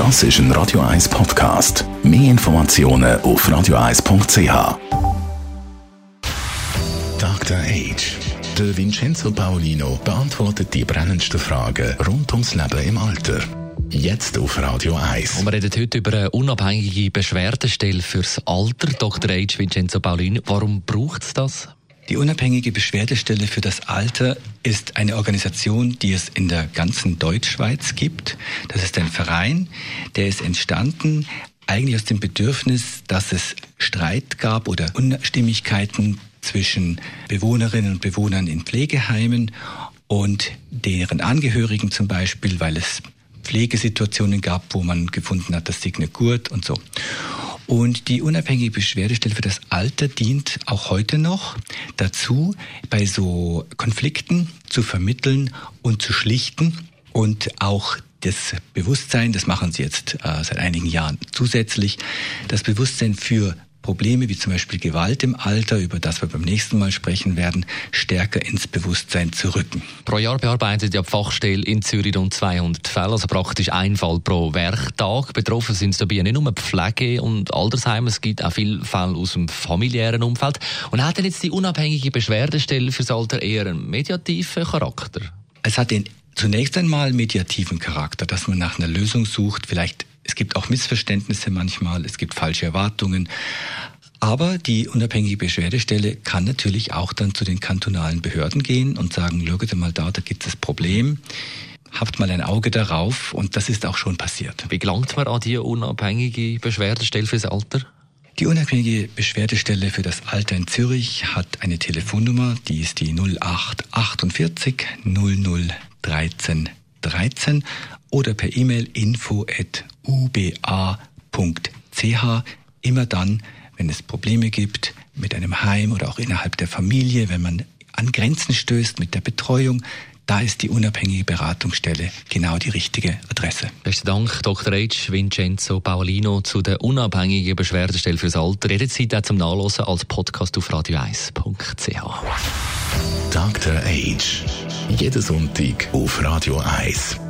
Das ist ein Radio 1 Podcast. Mehr Informationen auf radio1.ch. Dr. Age. Der Vincenzo Paolino beantwortet die brennendsten Fragen rund ums Leben im Alter. Jetzt auf Radio 1. Und wir reden heute über eine unabhängige Beschwerdestelle fürs Alter. Dr. Age Vincenzo Paolino, warum braucht es das? Die unabhängige Beschwerdestelle für das Alter ist eine Organisation, die es in der ganzen Deutschschweiz gibt. Das ist ein Verein, der ist entstanden eigentlich aus dem Bedürfnis, dass es Streit gab oder Unstimmigkeiten zwischen Bewohnerinnen und Bewohnern in Pflegeheimen und deren Angehörigen zum Beispiel, weil es Pflegesituationen gab, wo man gefunden hat, das Signe Gurt und so. Und die unabhängige Beschwerdestelle für das Alter dient auch heute noch dazu, bei so Konflikten zu vermitteln und zu schlichten und auch das Bewusstsein, das machen sie jetzt äh, seit einigen Jahren zusätzlich, das Bewusstsein für Probleme wie zum Beispiel Gewalt im Alter, über das wir beim nächsten Mal sprechen werden, stärker ins Bewusstsein zu rücken. Pro Jahr bearbeitet ja die Fachstelle in Zürich rund 200 Fälle, also praktisch ein Fall pro Werktag. Betroffen sind dabei nicht nur Pflege- und Altersheime, es gibt auch viele Fälle aus dem familiären Umfeld. Und hat denn jetzt die unabhängige Beschwerdestelle fürs Alter eher einen mediativen Charakter? Es hat den zunächst einmal mediativen Charakter, dass man nach einer Lösung sucht, vielleicht es gibt auch Missverständnisse manchmal, es gibt falsche Erwartungen. Aber die unabhängige Beschwerdestelle kann natürlich auch dann zu den kantonalen Behörden gehen und sagen, schaut mal da, da gibt es das Problem. Habt mal ein Auge darauf und das ist auch schon passiert. Wie gelangt man an die unabhängige Beschwerdestelle fürs Alter? Die unabhängige Beschwerdestelle für das Alter in Zürich hat eine Telefonnummer, die ist die 0848 00 13 13 oder per E-Mail info@uba.ch. Immer dann, wenn es Probleme gibt mit einem Heim oder auch innerhalb der Familie, wenn man an Grenzen stößt mit der Betreuung, da ist die unabhängige Beratungsstelle genau die richtige Adresse. Besten Dank, Dr. H. Vincenzo Paolino zu der unabhängigen Beschwerdestelle fürs Alter. Jederzeit auch zum Nachlesen als Podcast auf radio1.ch. Dr. Age. Jeden Sonntag auf Radio 1.